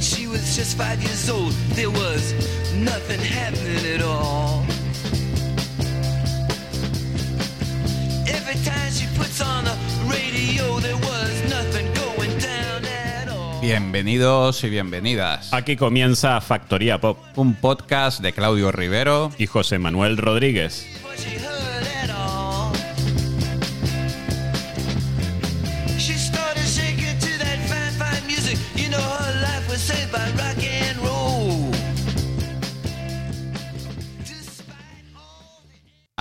when she was just five years old, there was nothing happening at all. Every time she puts on the radio, there was nothing going down at all. Bienvenidos y bienvenidas. Aquí comienza Factoría Pop Un podcast de Claudio Rivero. y José Manuel Rodríguez.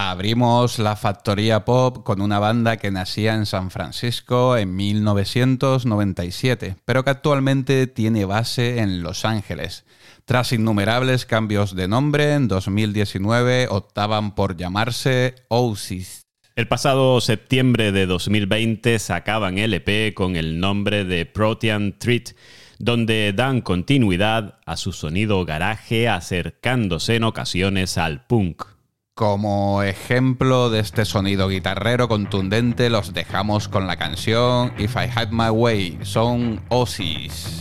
Abrimos la factoría pop con una banda que nacía en San Francisco en 1997, pero que actualmente tiene base en Los Ángeles. Tras innumerables cambios de nombre, en 2019 optaban por llamarse Oasis. El pasado septiembre de 2020 sacaban LP con el nombre de Protean Treat, donde dan continuidad a su sonido garaje acercándose en ocasiones al punk. Como ejemplo de este sonido guitarrero contundente, los dejamos con la canción If I Had My Way, son Oasis.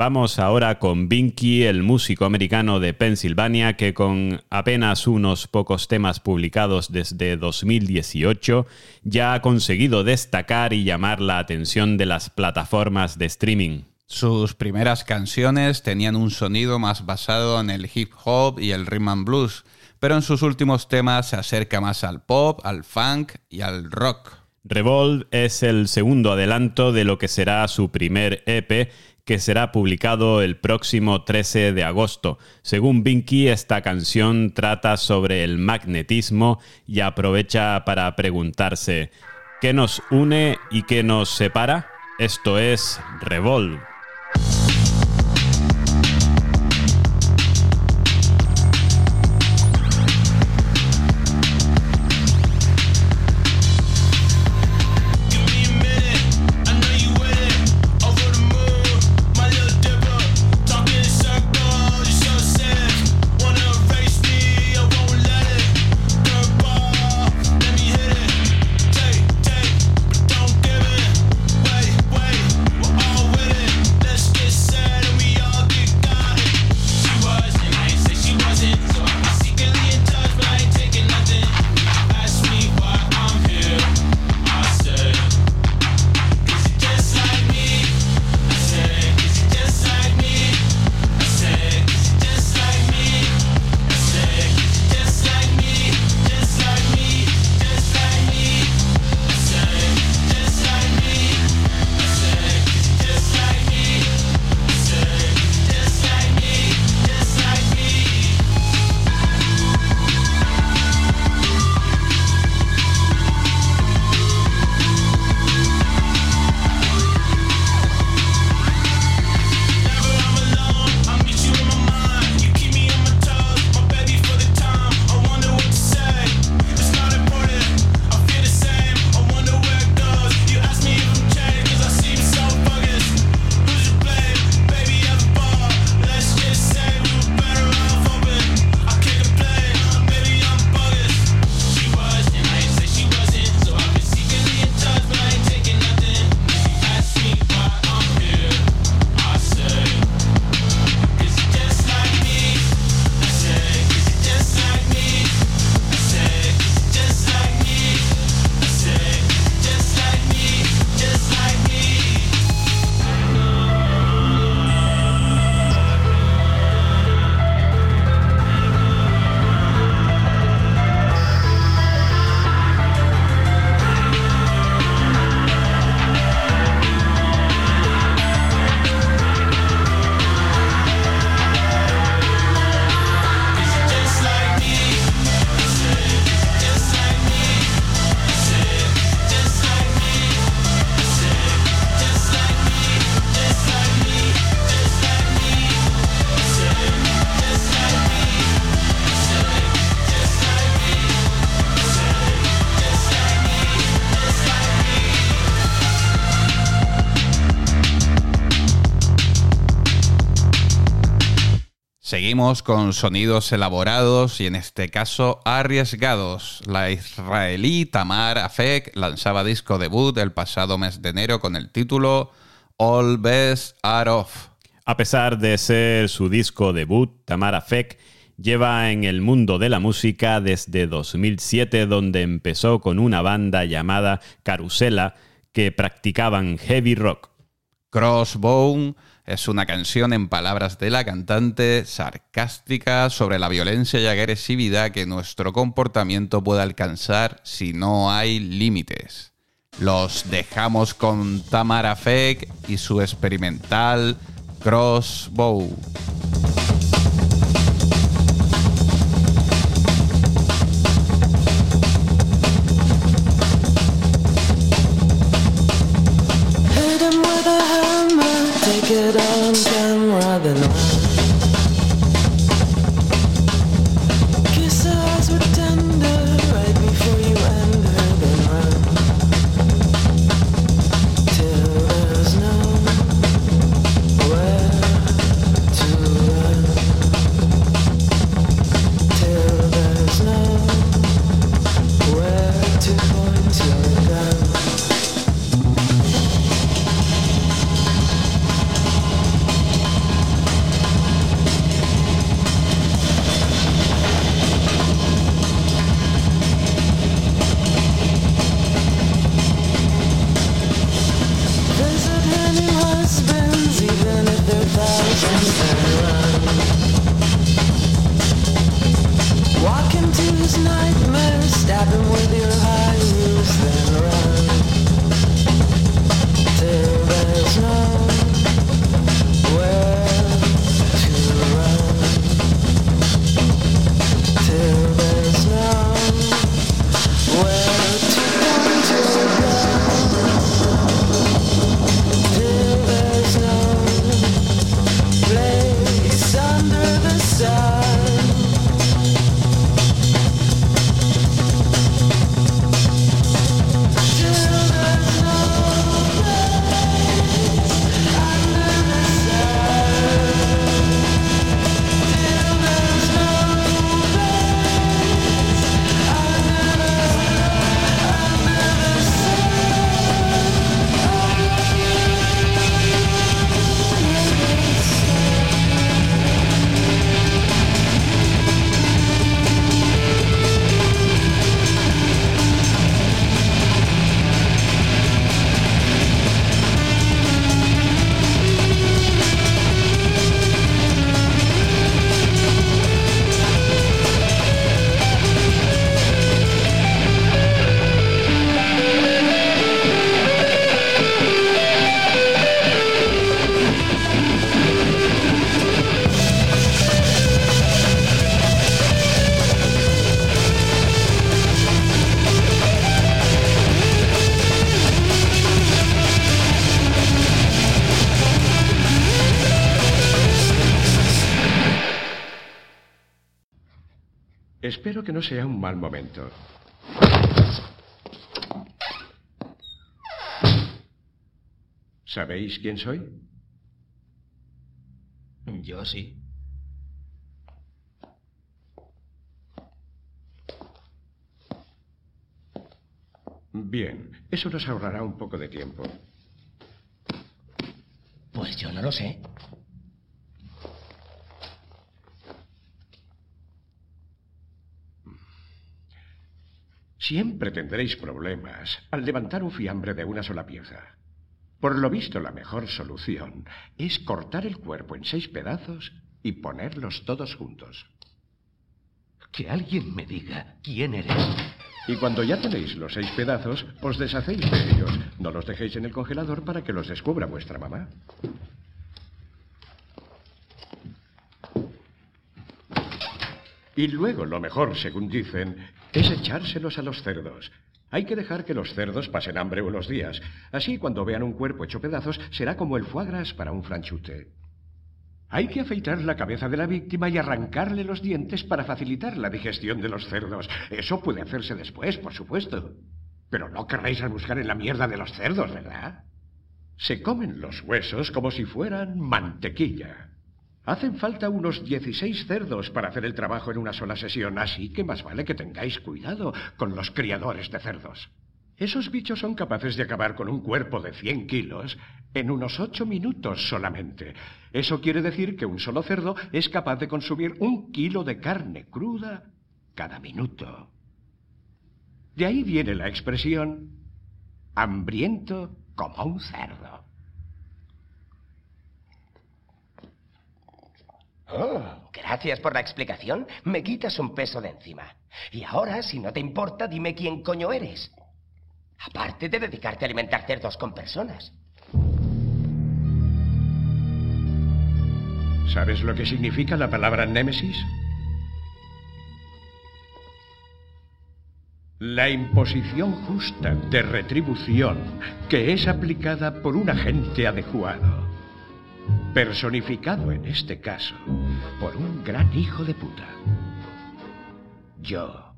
Vamos ahora con Binky, el músico americano de Pensilvania, que con apenas unos pocos temas publicados desde 2018 ya ha conseguido destacar y llamar la atención de las plataformas de streaming. Sus primeras canciones tenían un sonido más basado en el hip hop y el rhythm and blues, pero en sus últimos temas se acerca más al pop, al funk y al rock. Revolve es el segundo adelanto de lo que será su primer EP, que será publicado el próximo 13 de agosto. Según Binky, esta canción trata sobre el magnetismo y aprovecha para preguntarse, ¿qué nos une y qué nos separa? Esto es Revolve. con sonidos elaborados y en este caso arriesgados. La israelí Tamar Afek lanzaba disco debut el pasado mes de enero con el título All Best Are Off. A pesar de ser su disco debut, Tamar Afek lleva en el mundo de la música desde 2007 donde empezó con una banda llamada Carusela que practicaban heavy rock. Crossbone es una canción, en palabras de la cantante, sarcástica sobre la violencia y agresividad que nuestro comportamiento puede alcanzar si no hay límites. Los dejamos con Tamara Fake y su experimental Crossbow. it on camera, then nightmare stabbing with your high heels then Espero que no sea un mal momento. ¿Sabéis quién soy? Yo sí. Bien, eso nos ahorrará un poco de tiempo. Pues yo no lo sé. Siempre tendréis problemas al levantar un fiambre de una sola pieza. Por lo visto, la mejor solución es cortar el cuerpo en seis pedazos y ponerlos todos juntos. Que alguien me diga quién eres. Y cuando ya tenéis los seis pedazos, os deshacéis de ellos. No los dejéis en el congelador para que los descubra vuestra mamá. Y luego lo mejor, según dicen, es echárselos a los cerdos. Hay que dejar que los cerdos pasen hambre unos días. Así, cuando vean un cuerpo hecho pedazos, será como el foie para un franchute. Hay que afeitar la cabeza de la víctima y arrancarle los dientes para facilitar la digestión de los cerdos. Eso puede hacerse después, por supuesto. Pero no querréis buscar en la mierda de los cerdos, ¿verdad? Se comen los huesos como si fueran mantequilla. Hacen falta unos 16 cerdos para hacer el trabajo en una sola sesión, así que más vale que tengáis cuidado con los criadores de cerdos. Esos bichos son capaces de acabar con un cuerpo de 100 kilos en unos 8 minutos solamente. Eso quiere decir que un solo cerdo es capaz de consumir un kilo de carne cruda cada minuto. De ahí viene la expresión hambriento como un cerdo. Oh, gracias por la explicación. Me quitas un peso de encima. Y ahora, si no te importa, dime quién coño eres. Aparte de dedicarte a alimentar cerdos con personas. ¿Sabes lo que significa la palabra némesis? La imposición justa de retribución que es aplicada por un agente adecuado. Personificado en este caso por un gran hijo de puta. Yo.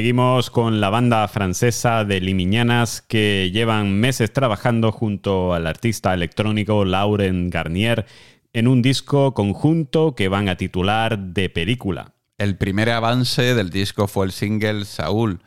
Seguimos con la banda francesa de Limiñanas que llevan meses trabajando junto al artista electrónico Lauren Garnier en un disco conjunto que van a titular De Película. El primer avance del disco fue el single Saúl,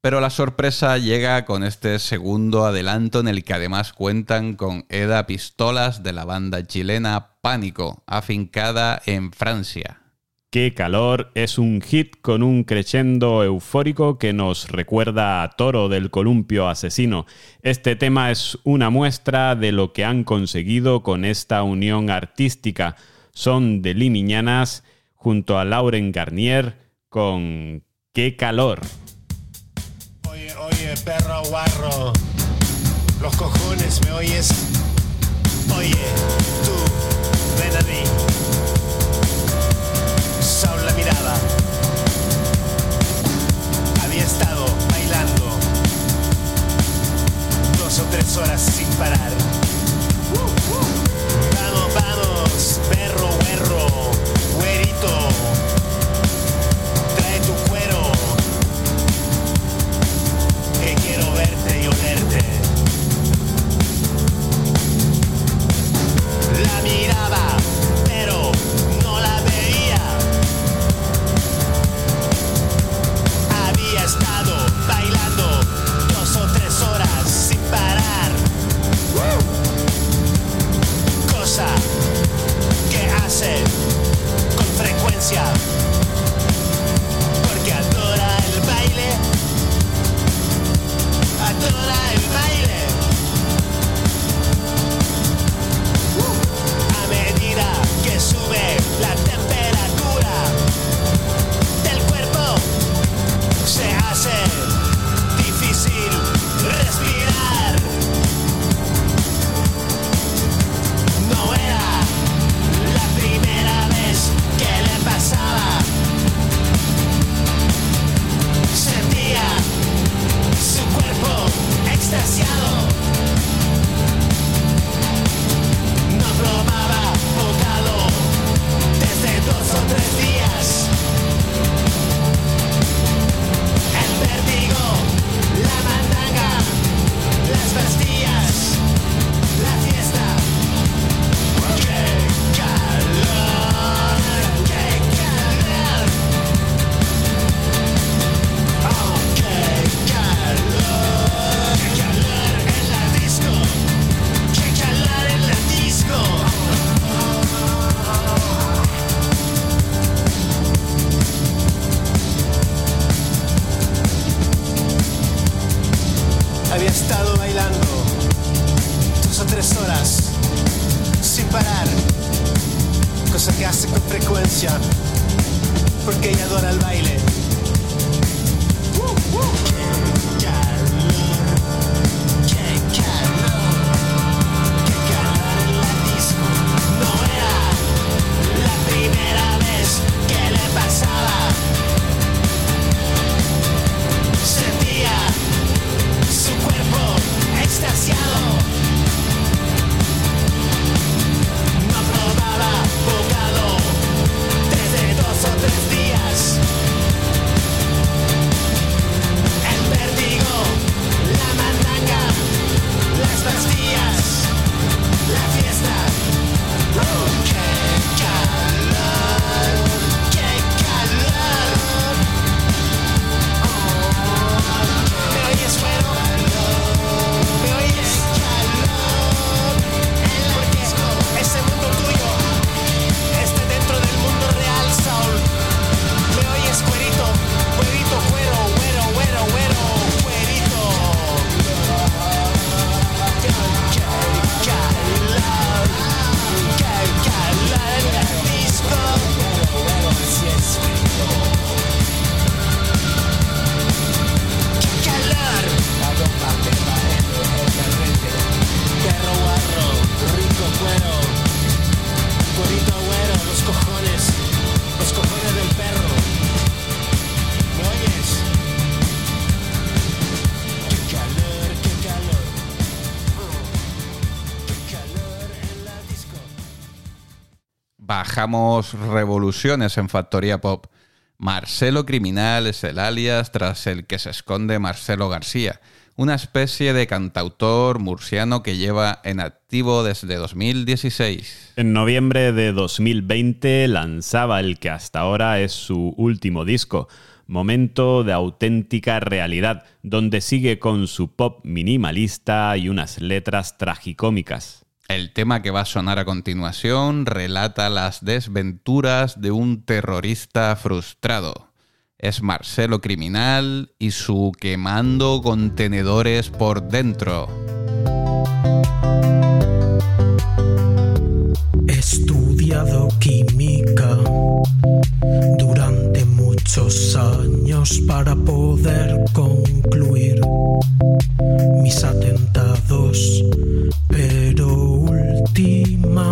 pero la sorpresa llega con este segundo adelanto en el que además cuentan con Eda Pistolas de la banda chilena Pánico, afincada en Francia. Qué calor es un hit con un crescendo eufórico que nos recuerda a Toro del Columpio Asesino. Este tema es una muestra de lo que han conseguido con esta unión artística. Son de Limiñanas junto a Lauren Garnier con Qué calor. Oye, oye, perro guarro, los cojones, ¿me oyes? Oye, tú, ven a mí. Bajamos revoluciones en Factoría Pop. Marcelo Criminal es el alias tras el que se esconde Marcelo García, una especie de cantautor murciano que lleva en activo desde 2016. En noviembre de 2020 lanzaba el que hasta ahora es su último disco, Momento de auténtica realidad, donde sigue con su pop minimalista y unas letras tragicómicas. El tema que va a sonar a continuación relata las desventuras de un terrorista frustrado. Es Marcelo Criminal y su quemando contenedores por dentro. He estudiado química durante muchos años para poder concluir mis atentados, pero ti más.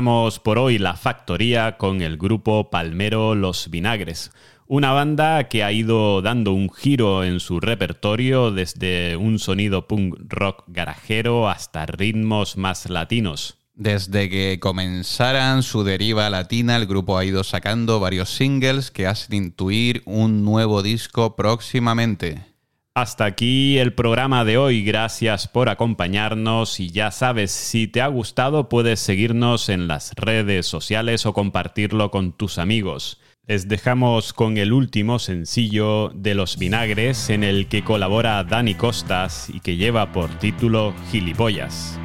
Cerramos por hoy la factoría con el grupo Palmero Los Vinagres, una banda que ha ido dando un giro en su repertorio desde un sonido punk rock garajero hasta ritmos más latinos. Desde que comenzaran su deriva latina, el grupo ha ido sacando varios singles que hacen intuir un nuevo disco próximamente. Hasta aquí el programa de hoy. Gracias por acompañarnos y ya sabes, si te ha gustado puedes seguirnos en las redes sociales o compartirlo con tus amigos. Les dejamos con el último sencillo de Los Vinagres en el que colabora Dani Costas y que lleva por título Gilipollas.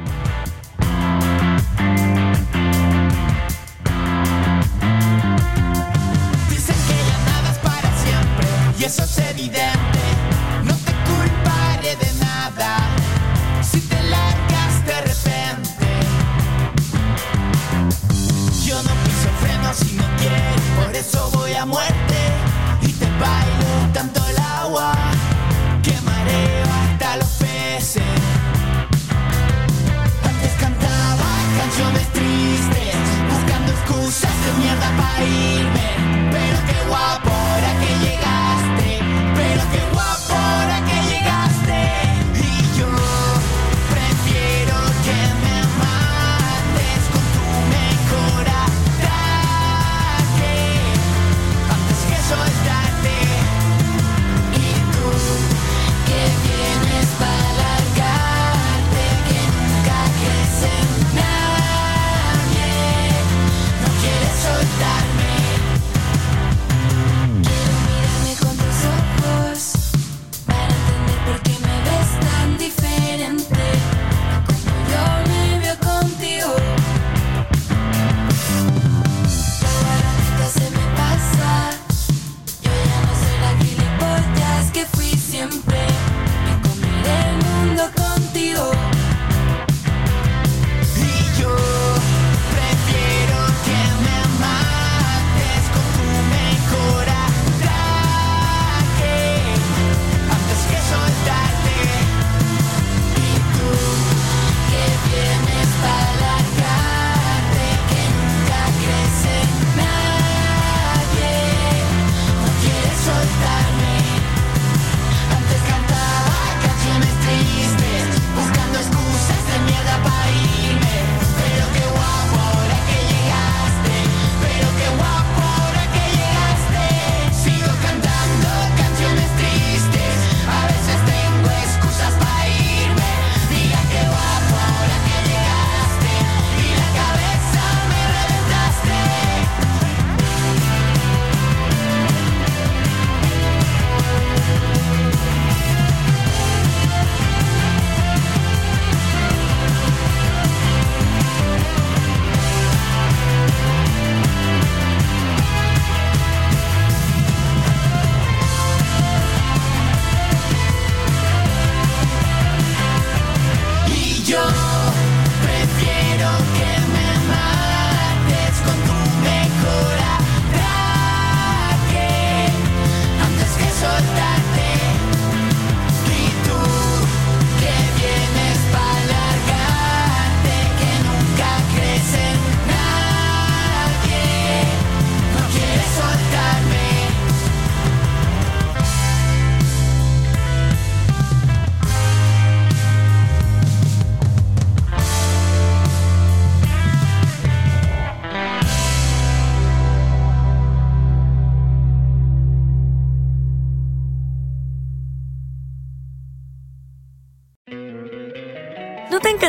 Dicen que ya nada es para siempre y eso es evidente.